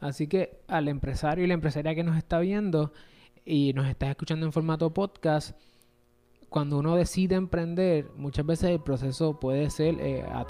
Así que al empresario y la empresaria que nos está viendo y nos está escuchando en formato podcast, cuando uno decide emprender, muchas veces el proceso puede ser eh, a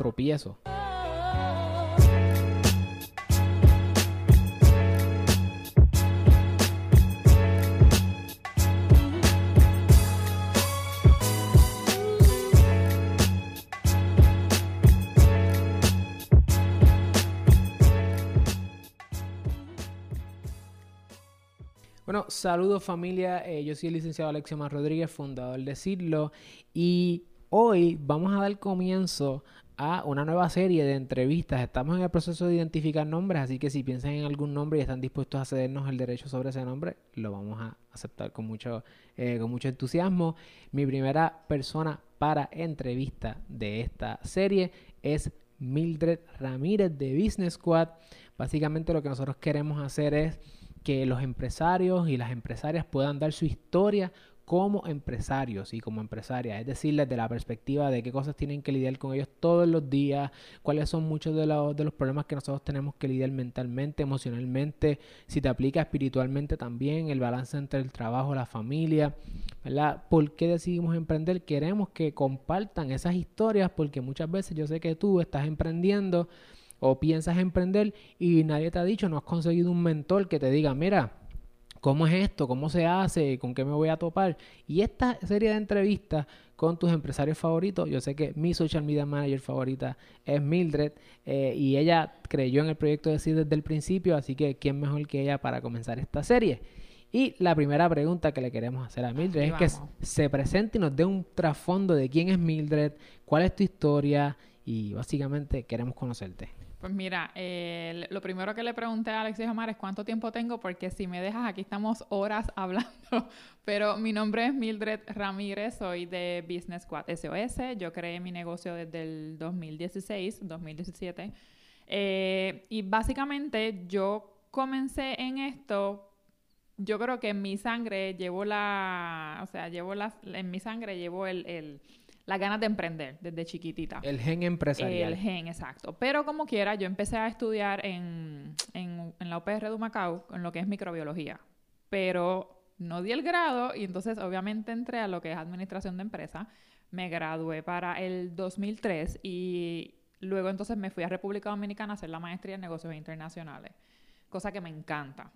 saludos familia, eh, yo soy el licenciado Alexio Mar Rodríguez, fundador de Sidlo, y hoy vamos a dar comienzo a una nueva serie de entrevistas. Estamos en el proceso de identificar nombres, así que si piensan en algún nombre y están dispuestos a cedernos el derecho sobre ese nombre, lo vamos a aceptar con mucho, eh, con mucho entusiasmo. Mi primera persona para entrevista de esta serie es Mildred Ramírez de Business Squad. Básicamente lo que nosotros queremos hacer es que los empresarios y las empresarias puedan dar su historia como empresarios y como empresarias, es decir, desde la perspectiva de qué cosas tienen que lidiar con ellos todos los días, cuáles son muchos de los, de los problemas que nosotros tenemos que lidiar mentalmente, emocionalmente, si te aplica espiritualmente también, el balance entre el trabajo, la familia, ¿verdad? ¿Por qué decidimos emprender? Queremos que compartan esas historias porque muchas veces yo sé que tú estás emprendiendo o piensas emprender y nadie te ha dicho, no has conseguido un mentor que te diga, mira, ¿cómo es esto? ¿Cómo se hace? ¿Con qué me voy a topar? Y esta serie de entrevistas con tus empresarios favoritos, yo sé que mi social media manager favorita es Mildred eh, y ella creyó en el proyecto de sí desde el principio, así que ¿quién mejor que ella para comenzar esta serie? Y la primera pregunta que le queremos hacer a Mildred es que se presente y nos dé un trasfondo de quién es Mildred, cuál es tu historia y básicamente queremos conocerte. Pues mira, lo primero que le pregunté a Alexis Omar es cuánto tiempo tengo, porque si me dejas aquí estamos horas hablando. Pero mi nombre es Mildred Ramírez, soy de Business Squad SOS. Yo creé mi negocio desde el 2016, 2017. Eh, y básicamente yo comencé en esto. Yo creo que en mi sangre llevo la, o sea, llevo la, en mi sangre llevo el las ganas de emprender desde chiquitita. El gen empresarial. El gen, exacto. Pero como quiera, yo empecé a estudiar en, en, en la UPR de Macao, en lo que es microbiología. Pero no di el grado y entonces obviamente entré a lo que es administración de empresa. Me gradué para el 2003 y luego entonces me fui a República Dominicana a hacer la maestría en negocios internacionales, cosa que me encanta.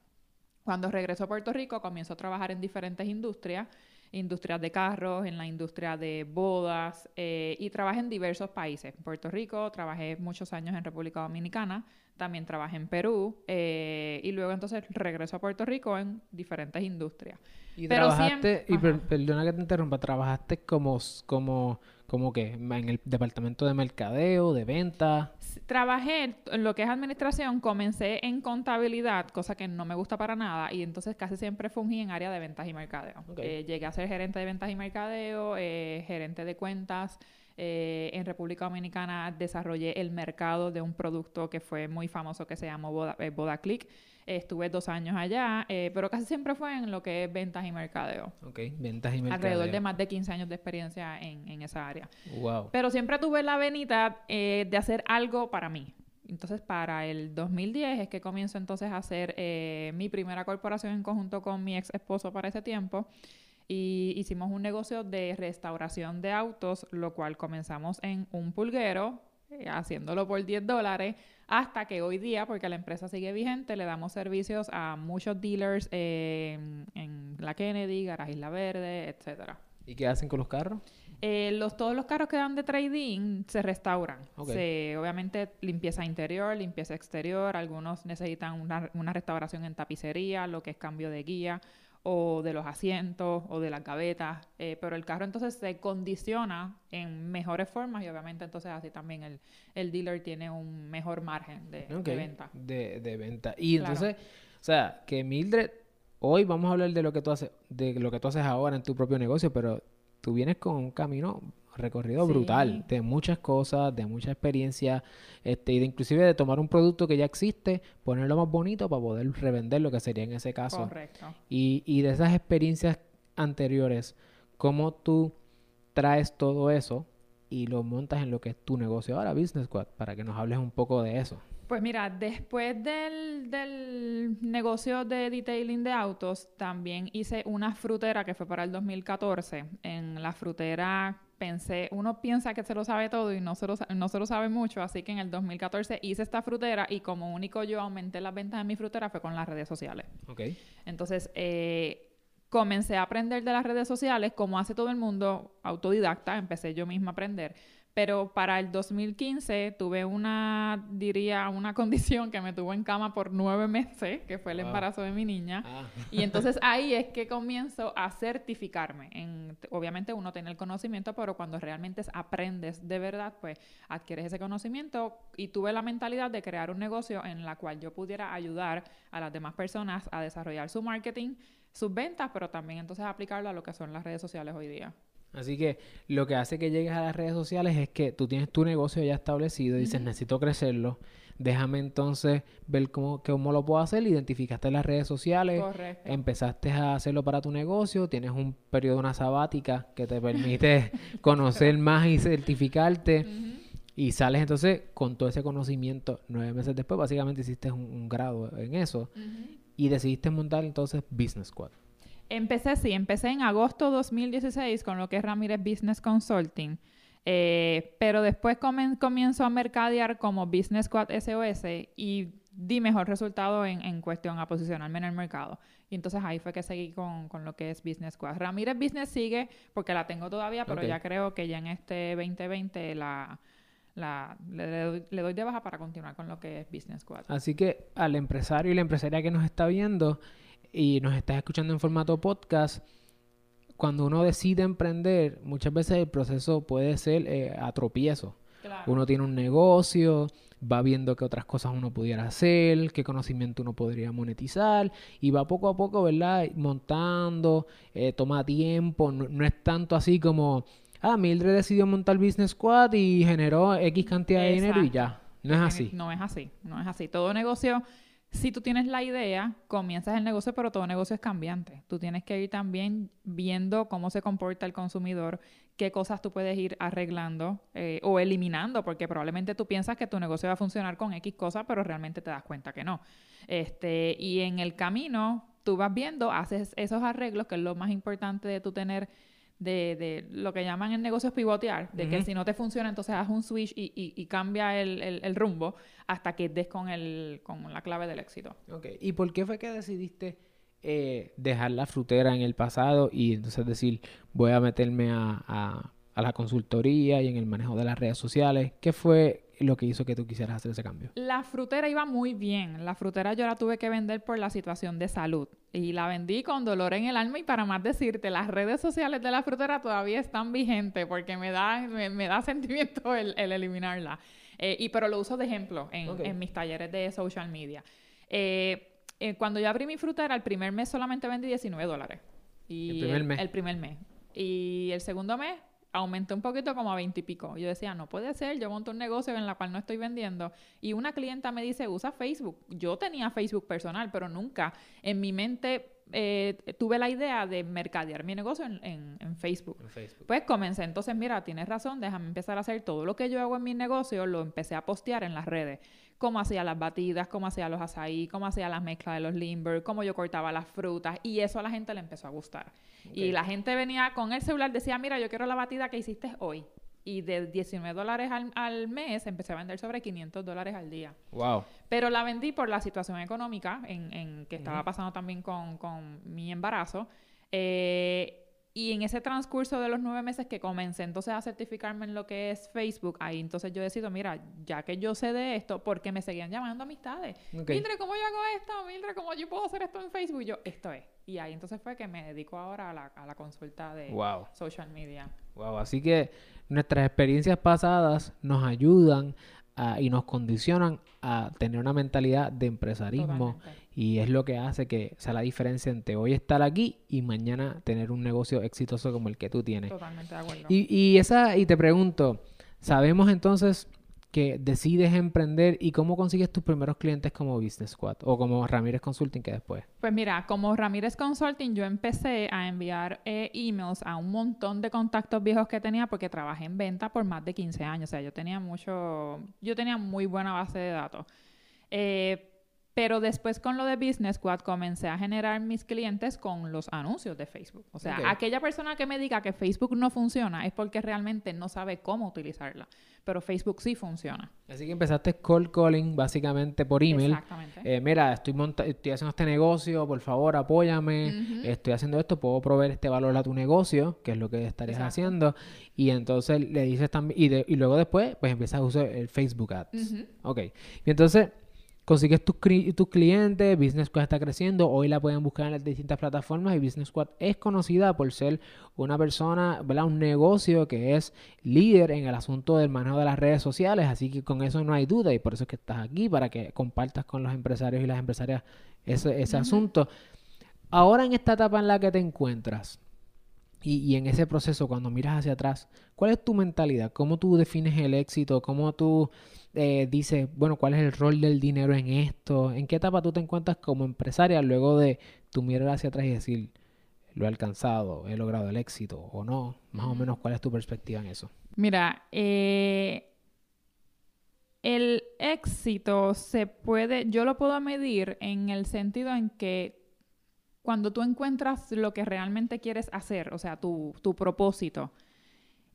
Cuando regreso a Puerto Rico comienzo a trabajar en diferentes industrias industrias de carros, en la industria de bodas eh, y trabajé en diversos países. En Puerto Rico, trabajé muchos años en República Dominicana, también trabajé en Perú eh, y luego entonces regreso a Puerto Rico en diferentes industrias. Y trabajaste, y perdona que te interrumpa, trabajaste como, como, como que en el departamento de mercadeo, de venta. Trabajé en lo que es administración, comencé en contabilidad, cosa que no me gusta para nada, y entonces casi siempre fungí en área de ventas y mercadeo. Eh, llegué a ser gerente de ventas y mercadeo, eh, gerente de cuentas. Eh, en República Dominicana desarrollé el mercado de un producto que fue muy famoso que se llamó Boda, Boda Click estuve dos años allá, eh, pero casi siempre fue en lo que es ventas y mercadeo. Ok, ventas y mercadeo. Alrededor de más de 15 años de experiencia en, en esa área. Wow. Pero siempre tuve la venita eh, de hacer algo para mí. Entonces, para el 2010 es que comienzo entonces a hacer eh, mi primera corporación en conjunto con mi ex esposo para ese tiempo. Y hicimos un negocio de restauración de autos, lo cual comenzamos en un pulguero, haciéndolo por 10 dólares hasta que hoy día, porque la empresa sigue vigente, le damos servicios a muchos dealers en la Kennedy, Garage Isla Verde, etcétera. ¿Y qué hacen con los carros? Eh, los, todos los carros que dan de trading se restauran. Se, obviamente limpieza interior, limpieza exterior, algunos necesitan una, una restauración en tapicería, lo que es cambio de guía o de los asientos o de las gavetas, eh, pero el carro entonces se condiciona en mejores formas y obviamente entonces así también el, el dealer tiene un mejor margen de, venta. De, de, venta. Y entonces, o sea, que Mildred, hoy vamos a hablar de lo que tú haces, de lo que tú haces ahora en tu propio negocio, pero tú vienes con un camino recorrido brutal de muchas cosas, de mucha experiencia, este, y de inclusive de tomar un producto que ya existe, ponerlo más bonito para poder revender lo que sería en ese caso. Correcto. Y, y de esas experiencias anteriores, ¿cómo tú traes todo eso y lo montas en lo que es tu negocio ahora, Business Squad, para que nos hables un poco de eso? Pues mira, después del, el negocio de detailing de autos, también hice una frutera que fue para el 2014. En la frutera pensé, uno piensa que se lo sabe todo y no se lo, no se lo sabe mucho, así que en el 2014 hice esta frutera y como único yo aumenté las ventas de mi frutera fue con las redes sociales. Ok. Entonces, eh, comencé a aprender de las redes sociales, como hace todo el mundo, autodidacta, empecé yo misma a aprender. Pero para el 2015 tuve una, diría, una condición que me tuvo en cama por nueve meses, que fue el embarazo de mi niña. Ah. Y entonces ahí es que comienzo a certificarme. En, obviamente uno tiene el conocimiento, pero cuando realmente aprendes de verdad, pues adquieres ese conocimiento. Y tuve la mentalidad de crear un negocio en la cual yo pudiera ayudar a las demás personas a desarrollar su marketing, sus ventas, pero también entonces aplicarlo a lo que son las redes sociales hoy día. Así que lo que hace que llegues a las redes sociales es que tú tienes tu negocio ya establecido y dices, necesito crecerlo. Déjame entonces ver cómo, cómo lo puedo hacer. Identificaste las redes sociales, Correcto. empezaste a hacerlo para tu negocio, tienes un periodo, una sabática que te permite conocer más y certificarte. Y sales entonces con todo ese conocimiento nueve meses después, básicamente hiciste un, un grado en eso y decidiste montar entonces Business Squad. Empecé, sí, empecé en agosto 2016 con lo que es Ramírez Business Consulting. Eh, pero después comen- comienzo a mercadear como Business Squad SOS y di mejor resultado en, en cuestión a posicionarme en el mercado. Y entonces ahí fue que seguí con, con lo que es Business Squad. Ramírez Business sigue porque la tengo todavía, pero ya creo que ya en este 2020 la, la, le, le doy, le doy de baja para continuar con lo que es Business Squad. Así que al empresario y la empresaria que nos está viendo y nos está escuchando en formato podcast, cuando uno decide emprender, muchas veces el proceso puede ser eh, a tropiezo. Claro. Uno tiene un negocio, va viendo qué otras cosas uno pudiera hacer, qué conocimiento uno podría monetizar y va poco a poco, ¿verdad? Montando, eh, toma tiempo, no, no es tanto así como, ah, Mildred decidió montar Business Squad y generó X cantidad de dinero y ya. No es así. No es así, no es así. Todo negocio, si tú tienes la idea, comienzas el negocio, pero todo negocio es cambiante. Tú tienes que ir también viendo cómo se comporta el consumidor, qué cosas tú puedes ir arreglando eh, o eliminando, porque probablemente tú piensas que tu negocio va a funcionar con X cosas, pero realmente te das cuenta que no. Este, y en el camino, tú vas viendo, haces esos arreglos, que es lo más importante de tú tener de, de lo que llaman en negocios pivotear, de que si no te funciona, entonces haz un switch y, y- y cambia el, el- el rumbo hasta que des con, el, con la clave del éxito. Ok, ¿Y por qué fue que decidiste eh, dejar la frutera en el pasado y entonces decir, voy a meterme a, a- a la consultoría y en el manejo de las redes sociales? ¿Qué fue lo que hizo que tú quisieras hacer ese cambio? La frutera iba muy bien. La frutera yo la tuve que vender por la situación de salud. Y la vendí con dolor en el alma. Y para más decirte, las redes sociales de la frutera todavía están vigentes porque me da, me, me da sentimiento el, el eliminarla. Eh, y pero lo uso de ejemplo en mis talleres de social media. Eh, eh, cuando yo abrí mi frutera, el primer mes solamente vendí 19 dólares. Y El primer mes. El primer mes. Y el segundo mes aumenté un poquito como a 20 y pico. Yo decía, no puede ser, yo monto un negocio en la cual no estoy vendiendo. Y una clienta me dice, usa Facebook. Yo tenía Facebook personal, pero nunca en mi mente eh, tuve la idea de mercadear mi negocio en, en- en Facebook. En Facebook. Pues comencé, entonces, mira, tienes razón, déjame empezar a hacer todo lo que yo hago en mi negocio, lo empecé a postear en las redes. Cómo hacía las batidas, cómo hacía los azaí, cómo hacía las mezclas de los limber, cómo yo cortaba las frutas, y eso a la gente le empezó a gustar. Y la gente venía con el celular, decía, mira, yo quiero la batida que hiciste hoy. Y de 19 dólares al, al mes empecé a vender sobre 500 dólares al día. Wow. Pero la vendí por la situación económica en, en que estaba pasando también con, con mi embarazo. Eh, y en ese transcurso de los nueve meses que comencé entonces a certificarme en lo que es Facebook, ahí entonces yo decido, mira, ya que yo sé de esto, porque me seguían llamando amistades. Ok. Mildred, ¿cómo yo hago esto? Mildred, ¿cómo yo puedo hacer esto en Facebook? Y yo, esto es. Y ahí entonces fue que me dedico ahora a la, a la consulta de Wow. social media. Wow. Así que nuestras experiencias pasadas nos ayudan a- y nos condicionan a tener una mentalidad de empresarismo Totalmente. y es lo que hace que sea la diferencia entre hoy estar aquí y mañana tener un negocio exitoso como el que tú tienes. Totalmente de acuerdo. Y, y esa, y te pregunto, sabemos entonces que decides emprender y cómo consigues tus primeros clientes como Business Squad o como Ramírez Consulting que después. Pues mira, como Ramírez Consulting, yo empecé a enviar eh, emails a un montón de contactos viejos que tenía porque trabajé en venta por más de 15 años. O sea, yo tenía mucho, yo tenía muy buena base de datos. Eh, Pero después con lo de Business Squad comencé a generar mis clientes con los anuncios de Facebook. O sea, aquella persona que me diga que Facebook no funciona es porque realmente no sabe cómo utilizarla. Pero Facebook sí funciona. Así que empezaste cold calling básicamente por email. Exactamente. Eh, mira, estoy, monta- estoy haciendo este negocio, por favor, apóyame. Estoy haciendo esto, puedo proveer este valor a tu negocio, que es lo que estarías Exacto. haciendo. Y entonces le dices también, y, de- y luego después, pues empiezas a usar el Facebook Ads. Ujú. Ok. Y entonces consigues tus, tus clientes, Business Squad está creciendo, hoy la pueden buscar en las distintas plataformas y Business Squad es conocida por ser una persona, ¿verdad? Un negocio que es líder en el asunto del manejo de las redes sociales, así que con eso no hay duda y por eso es que estás aquí, para que compartas con los empresarios y las empresarias ese, ese asunto. Ahora en esta etapa en la que te encuentras, y, y en ese proceso, cuando miras hacia atrás, ¿cuál es tu mentalidad? ¿Cómo tú defines el éxito? ¿Cómo tú eh, dices, bueno, cuál es el rol del dinero en esto? ¿En qué etapa tú te encuentras como empresaria luego de tú mirar hacia atrás y decir, lo he alcanzado, he logrado el éxito o no? Más o menos, ¿cuál es tu perspectiva en eso? Mira, eh, el éxito se puede, yo lo puedo medir en el sentido en que cuando tú encuentras lo que realmente quieres hacer, o sea, tu, tu propósito,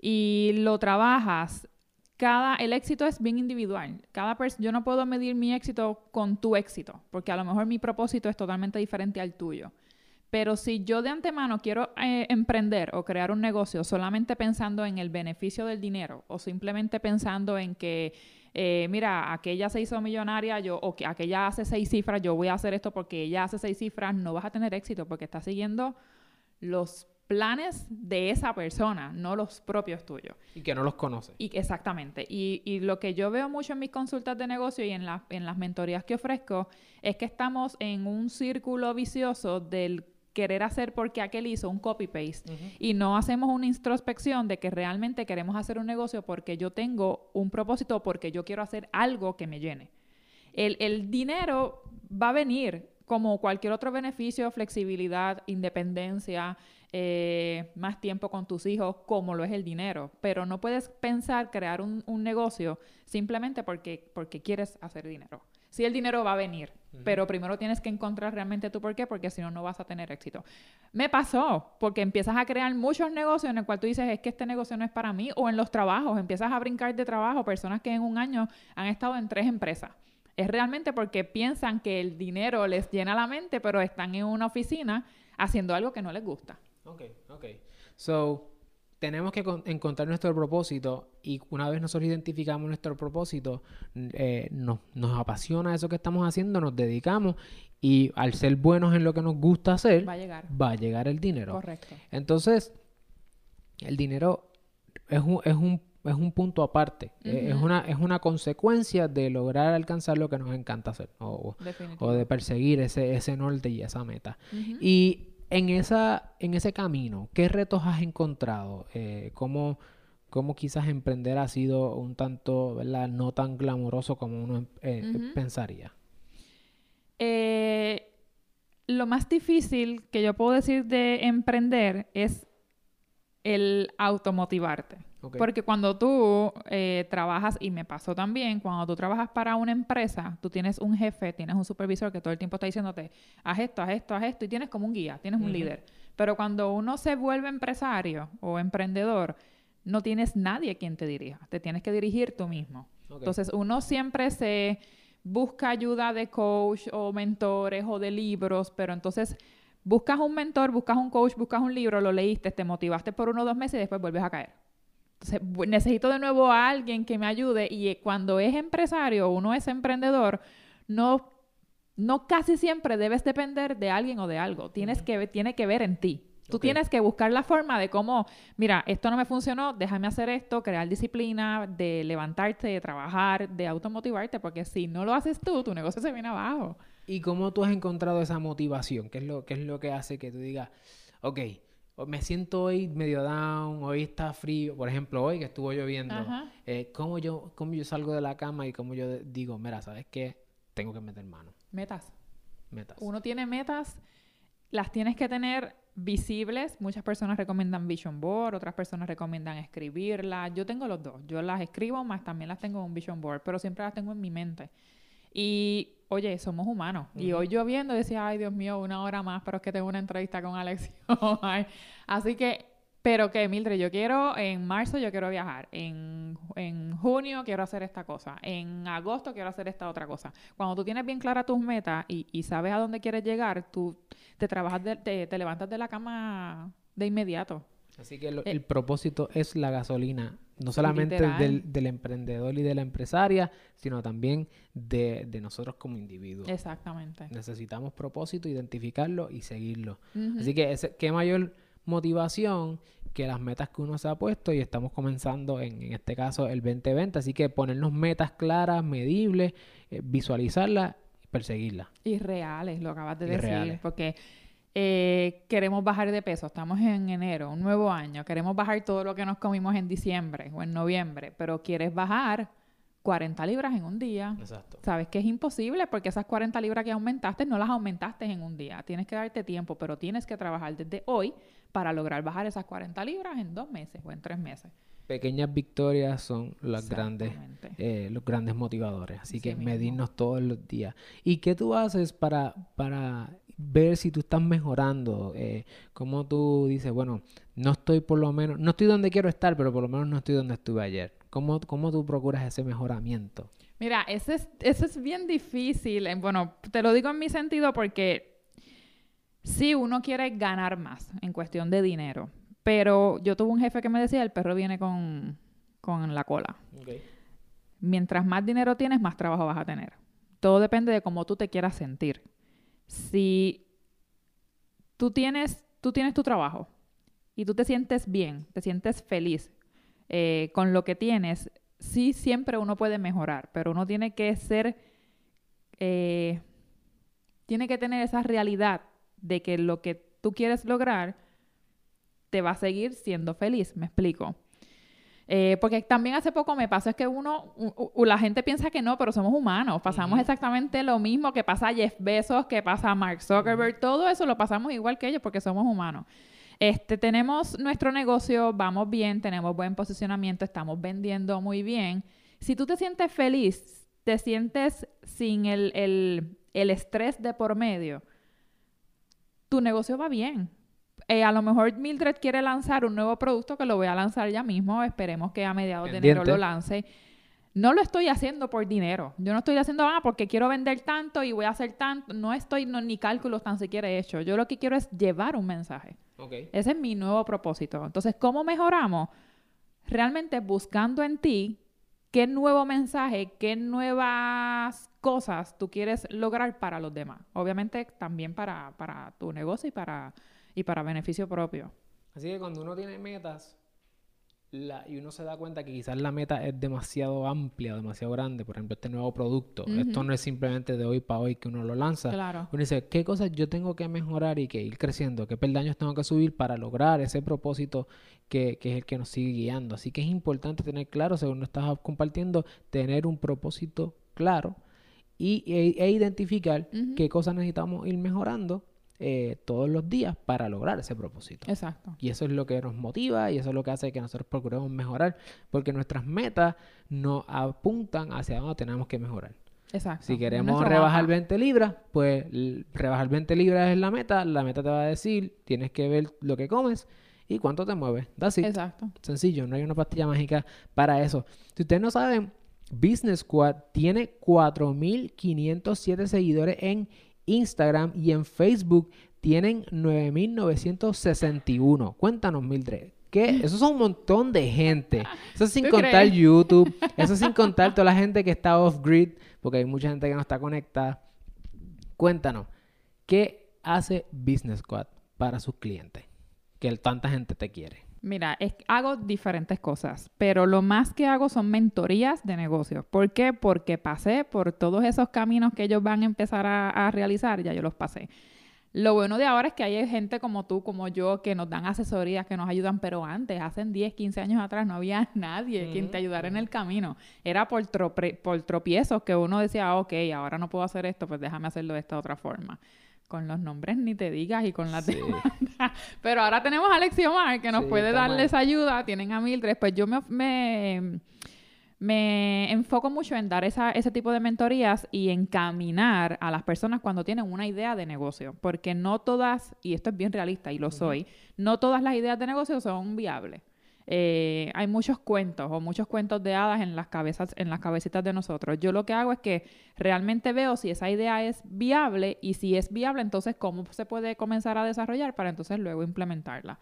y lo trabajas, cada, el éxito es bien individual. Cada yo no puedo medir mi éxito con tu éxito, porque a lo mejor mi propósito es totalmente diferente al tuyo. Pero si yo de antemano quiero eh, emprender o crear un negocio solamente pensando en el beneficio del dinero o simplemente pensando en que, eh, mira, aquella se hizo millonaria yo, o que aquella hace seis cifras, yo voy a hacer esto porque ella hace seis cifras, no vas a tener éxito porque estás siguiendo los planes de esa persona, no los propios tuyos. Y que no los conoces. Y exactamente. Y, y lo que yo veo mucho en mis consultas de negocio y en, la- en las mentorías que ofrezco es que estamos en un círculo vicioso del querer hacer porque aquel hizo un copy-paste y no hacemos una introspección de que realmente queremos hacer un negocio porque yo tengo un propósito o porque yo quiero hacer algo que me llene. El, el dinero va a venir como cualquier otro beneficio, flexibilidad, independencia, eh, más tiempo con tus hijos, como lo es el dinero. Pero no puedes pensar crear un, un negocio simplemente porque, porque quieres hacer dinero. Sí, el dinero va a venir, pero primero tienes que encontrar realmente tu por qué, porque si no, no vas a tener éxito. Me pasó, porque empiezas a crear muchos negocios en el cual tú dices, es que este negocio no es para mí, o en los trabajos, empiezas a brincar de trabajo, personas que en un año han estado en tres empresas. Es realmente porque piensan que el dinero les llena la mente, pero están en una oficina haciendo algo que no les gusta. Ok, ok. So, tenemos que con- encontrar nuestro propósito y una vez nosotros identificamos nuestro propósito, eh, nos, nos apasiona eso que estamos haciendo, nos dedicamos y al ser buenos en lo que nos gusta hacer, Va a llegar. va a llegar el dinero. Correcto. Entonces, el dinero es un, es un, es un punto aparte, eh, es, una, es una consecuencia de lograr alcanzar lo que nos encanta hacer o, de perseguir ese, ese norte y esa meta. Y en, esa, en ese camino, ¿qué retos has encontrado? Eh, ¿cómo, cómo quizás emprender ha sido un tanto, ¿verdad? No tan glamoroso como uno eh, Ujú. pensaría. Eh, lo más difícil que yo puedo decir de emprender es el automotivarte. Porque cuando tú eh, trabajas, y me pasó también, cuando tú trabajas para una empresa, tú tienes un jefe, tienes un supervisor que todo el tiempo está diciéndote, haz esto, haz esto, haz esto, y tienes como un guía, tienes un líder. Pero cuando uno se vuelve empresario o emprendedor, no tienes nadie quien te dirija, te tienes que dirigir tú mismo. Entonces, uno siempre se busca ayuda de coach o mentores o de libros, pero entonces buscas un mentor, buscas un coach, buscas un libro, lo leíste, te motivaste por uno o dos meses y después vuelves a caer. Entonces, necesito de nuevo a alguien que me ayude y eh, cuando es empresario, uno es emprendedor, no, no casi siempre debes depender de alguien o de algo. Tienes que, tiene que ver en ti. Tú tienes que buscar la forma de cómo, mira, esto no me funcionó, déjame hacer esto, crear disciplina, de levantarte, de trabajar, de automotivarte, porque si no lo haces tú, tu negocio se viene abajo. ¿Y cómo tú has encontrado esa motivación? ¿Qué es lo, qué es lo que hace que tú digas, ok, o- me siento hoy medio down, hoy está frío, por ejemplo, hoy que estuvo lloviendo, eh, ¿cómo, yo, ¿cómo yo salgo de la cama y cómo yo digo, mira, ¿sabes qué? Tengo que meter mano, Metas. metas. Uno tiene metas, las tienes que tener visibles. Muchas personas recomiendan Vision Board, otras personas recomiendan escribirlas. Yo tengo los dos. Yo las escribo, más también las tengo en un Vision Board, pero siempre las tengo en mi mente. Y, oye, somos humanos. Y hoy lloviendo decía, ay, Dios mío, una hora más, pero es que tengo una entrevista con Alex. Así que pero que, Mildred, yo quiero, en marzo yo quiero viajar, en, en, junio quiero hacer esta cosa, en agosto quiero hacer esta otra cosa. Cuando tú tienes bien claras tus metas y, y, sabes a dónde quieres llegar, tú te trabajas, de, te, te, levantas de la cama de inmediato. Así que el, el propósito es la gasolina, no solamente del, del, emprendedor y de la empresaria, sino también de, de nosotros como individuos. Exactamente. Necesitamos propósito, identificarlo y seguirlo. Uh -huh. Así que, ese, ¿qué mayor motivación que las metas que uno se ha puesto y estamos comenzando en, en este caso el 2020. Así que ponernos metas claras, medibles, eh, visualizarlas y perseguirlas. Y reales, lo acabas de y decir, reales. porque eh, queremos bajar de peso, estamos en enero, un nuevo año, queremos bajar todo lo que nos comimos en diciembre o en noviembre, pero quieres bajar 40 libras en un día. Exacto. Sabes que es imposible porque esas 40 libras que aumentaste no las aumentaste en un día. Tienes que darte tiempo, pero tienes que trabajar desde hoy para lograr bajar esas 40 libras en dos meses o en tres meses. Pequeñas victorias son las grandes, eh, los grandes motivadores. Así sí que mismo. medirnos todos los días. ¿Y qué tú haces para, para ver si tú estás mejorando? Eh, como tú dices, bueno, no estoy por lo menos, no estoy donde quiero estar, pero por lo menos no estoy donde estuve ayer. ¿Cómo, cómo tú procuras ese mejoramiento? Mira, ese es, ese es bien difícil. Bueno, te lo digo en mi sentido porque sí, uno quiere ganar más en cuestión de dinero. Pero yo tuve un jefe que me decía, el perro viene con, con la cola. Okay. Mientras más dinero tienes, más trabajo vas a tener. Todo depende de cómo tú te quieras sentir. Si tú tienes, tú tienes tu trabajo y tú te sientes bien, te sientes feliz eh, con lo que tienes, sí siempre uno puede mejorar, pero uno tiene que ser, eh, tiene que tener esa realidad de que lo que tú quieres lograr te va a seguir siendo feliz, me explico. Eh, porque también hace poco me pasó es que uno, u, la gente piensa que no, pero somos humanos. Pasamos uh -huh. exactamente lo mismo que pasa a Jeff Bezos, que pasa a Mark Zuckerberg, uh -huh. todo eso lo pasamos igual que ellos porque somos humanos. Este, tenemos nuestro negocio, vamos bien, tenemos buen posicionamiento, estamos vendiendo muy bien. Si tú te sientes feliz, te sientes sin el, el, el estrés de por medio, tu negocio va bien. Eh, a lo mejor Mildred quiere lanzar un nuevo producto que lo voy a lanzar ya mismo. Esperemos que a mediados Pendiente. de enero lo lance. No lo estoy haciendo por dinero. Yo no estoy haciendo, ah, porque quiero vender tanto y voy a hacer tanto. No estoy no, ni cálculos tan siquiera hecho. Yo lo que quiero es llevar un mensaje. Okay. Ese es mi nuevo propósito. Entonces, ¿cómo mejoramos? Realmente buscando en ti qué nuevo mensaje, qué nuevas cosas tú quieres lograr para los demás. Obviamente también para, para tu negocio y para, y para beneficio propio. Así que cuando uno tiene metas la, y uno se da cuenta que quizás la meta es demasiado amplia, demasiado grande, por ejemplo, este nuevo producto, uh -huh. esto no es simplemente de hoy para hoy que uno lo lanza. Claro. Uno dice, ¿qué cosas yo tengo que mejorar y que ir creciendo? ¿Qué peldaños tengo que subir para lograr ese propósito que, que es el que nos sigue guiando? Así que es importante tener claro, según nos estás compartiendo, tener un propósito claro y, e, e identificar uh -huh. qué cosas necesitamos ir mejorando eh, todos los días para lograr ese propósito. Exacto. Y eso es lo que nos motiva y eso es lo que hace que nosotros procuremos mejorar, porque nuestras metas nos apuntan hacia donde tenemos que mejorar. Exacto. Si queremos rebajar 20 libras, pues rebajar 20 libras es la meta. La meta te va a decir, tienes que ver lo que comes y cuánto te mueves. That's it. Exacto. Sencillo, no hay una pastilla mágica para eso. Si ustedes no saben, Business Squad tiene 4.507 seguidores en Instagram y en Facebook tienen 9.961. Cuéntanos, Mildred. ¿Qué? Eso es un montón de gente. Eso sin contar crees? YouTube. Eso sin contar toda la gente que está off-grid, porque hay mucha gente que no está conectada. Cuéntanos, ¿qué hace Business Squad para sus clientes? Que tanta gente te quiere. Mira, es, hago diferentes cosas, pero lo más que hago son mentorías de negocios. ¿Por qué? Porque pasé por todos esos caminos que ellos van a empezar a, a, realizar, ya yo los pasé. Lo bueno de ahora es que hay gente como tú, como yo, que nos dan asesorías, que nos ayudan, pero antes, hace 10, 15 años atrás, no había nadie mm -hmm. quien te ayudara en el camino. Era por, por tropiezos que uno decía, ok, ahora no puedo hacer esto, pues déjame hacerlo de esta otra forma con los nombres ni te digas y con las sí. demandas. Pero ahora tenemos a Alexiomar que nos sí, puede darles ayuda. Tienen a Mildred. Pues yo me, me, me enfoco mucho en dar esa, ese tipo de mentorías y encaminar a las personas cuando tienen una idea de negocio, porque no todas, y esto es bien realista y lo soy, no todas las ideas de negocio son viables. Eh, hay muchos cuentos o muchos cuentos de hadas en las cabezas, en las cabecitas de nosotros. Yo lo que hago es que realmente veo si esa idea es viable y si es viable, entonces cómo se puede comenzar a desarrollar para entonces luego implementarla.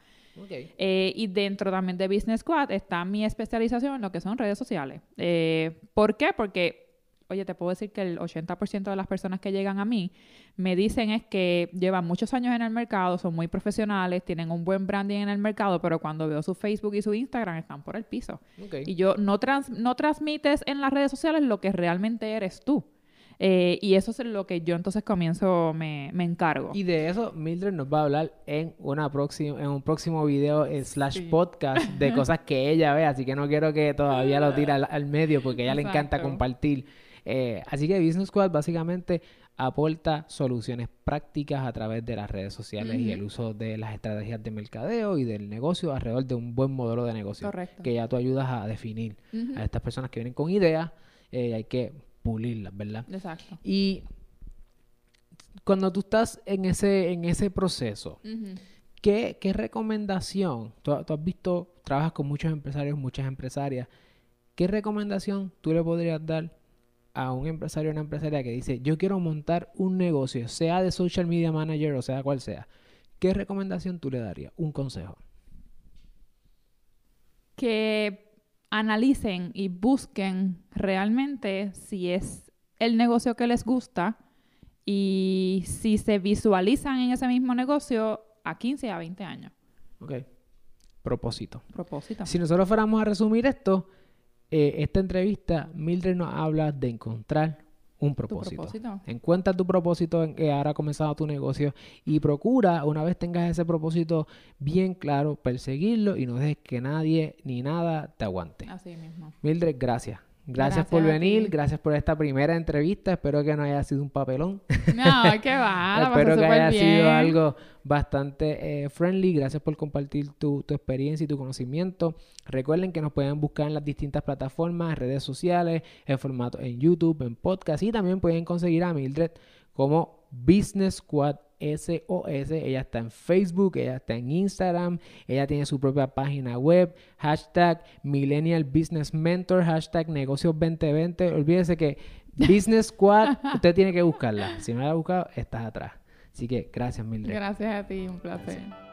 Eh, y dentro también de Business Squad está mi especialización en lo que son redes sociales. Eh, ¿Por qué? Porque oye, te puedo decir que el 80% de las personas que llegan a mí me dicen es que llevan muchos años en el mercado, son muy profesionales, tienen un buen branding en el mercado, pero cuando veo su Facebook y su Instagram están por el piso. Y yo no, no transmites en las redes sociales lo que realmente eres tú. Eh, y eso es lo que yo entonces comienzo, me, me, encargo. Y de eso Mildred nos va a hablar en, una próxima, en un próximo video eh, slash podcast de cosas que ella ve, así que no quiero que todavía lo tire al, medio porque a ella le encanta compartir. Eh, así que Business Squad básicamente aporta soluciones prácticas a través de las redes sociales y el uso de las estrategias de mercadeo y del negocio alrededor de un buen modelo de negocio. Correcto. Que ya tú ayudas a definir a estas personas que vienen con ideas. hay que pulirlas, ¿verdad? Exacto. Y cuando tú estás en ese, en ese proceso, ¿qué, recomendación? Tú, has visto, trabajas con muchos empresarios, muchas empresarias. ¿Qué recomendación tú le podrías dar a un empresario o una empresaria que dice, yo quiero montar un negocio, sea de social media manager o sea cual sea? ¿Qué recomendación tú le darías? Un consejo. Que analicen y busquen realmente si es el negocio que les gusta y si se visualizan en ese mismo negocio a 15 a 20 años. Ok. Propósito. Propósito. Si nosotros fuéramos a resumir esto, eh, esta entrevista, Mildred nos habla de encontrar un propósito. Encuentra tu propósito en que ahora ha comenzado tu negocio y procura, una vez tengas ese propósito bien claro, perseguirlo y no dejes que nadie ni nada te aguante. Así mismo. Mildred, gracias. Gracias, por venir, gracias por esta primera entrevista. Espero que no haya sido un papelón. No, qué va. Espero que haya sido algo bastante eh, friendly. Gracias por compartir tu, tu, experiencia y tu conocimiento. Recuerden que nos pueden buscar en las distintas plataformas, redes sociales, en formato en YouTube, en podcast y también pueden conseguir a Mildred como Business Squad SOS. Ella está en Facebook, ella está en Instagram, ella tiene su propia página web, hashtag Millennial Business Mentor, hashtag Negocios 2020. Olvídese que Business Squad, usted tiene que buscarla. Si no la ha buscado, estás atrás. Así que gracias, Mildred. Gracias a ti, un placer.